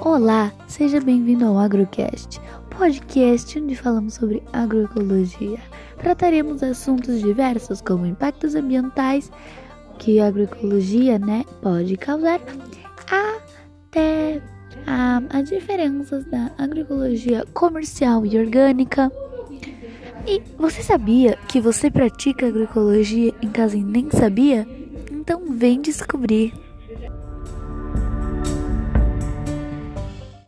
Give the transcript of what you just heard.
Olá, seja bem-vindo ao AgroCast, podcast onde falamos sobre agroecologia. Trataremos assuntos diversos como impactos ambientais que a agroecologia, né, pode causar, até as diferenças da agroecologia comercial e orgânica. E você sabia que você pratica agroecologia em casa e nem sabia? Então vem descobrir.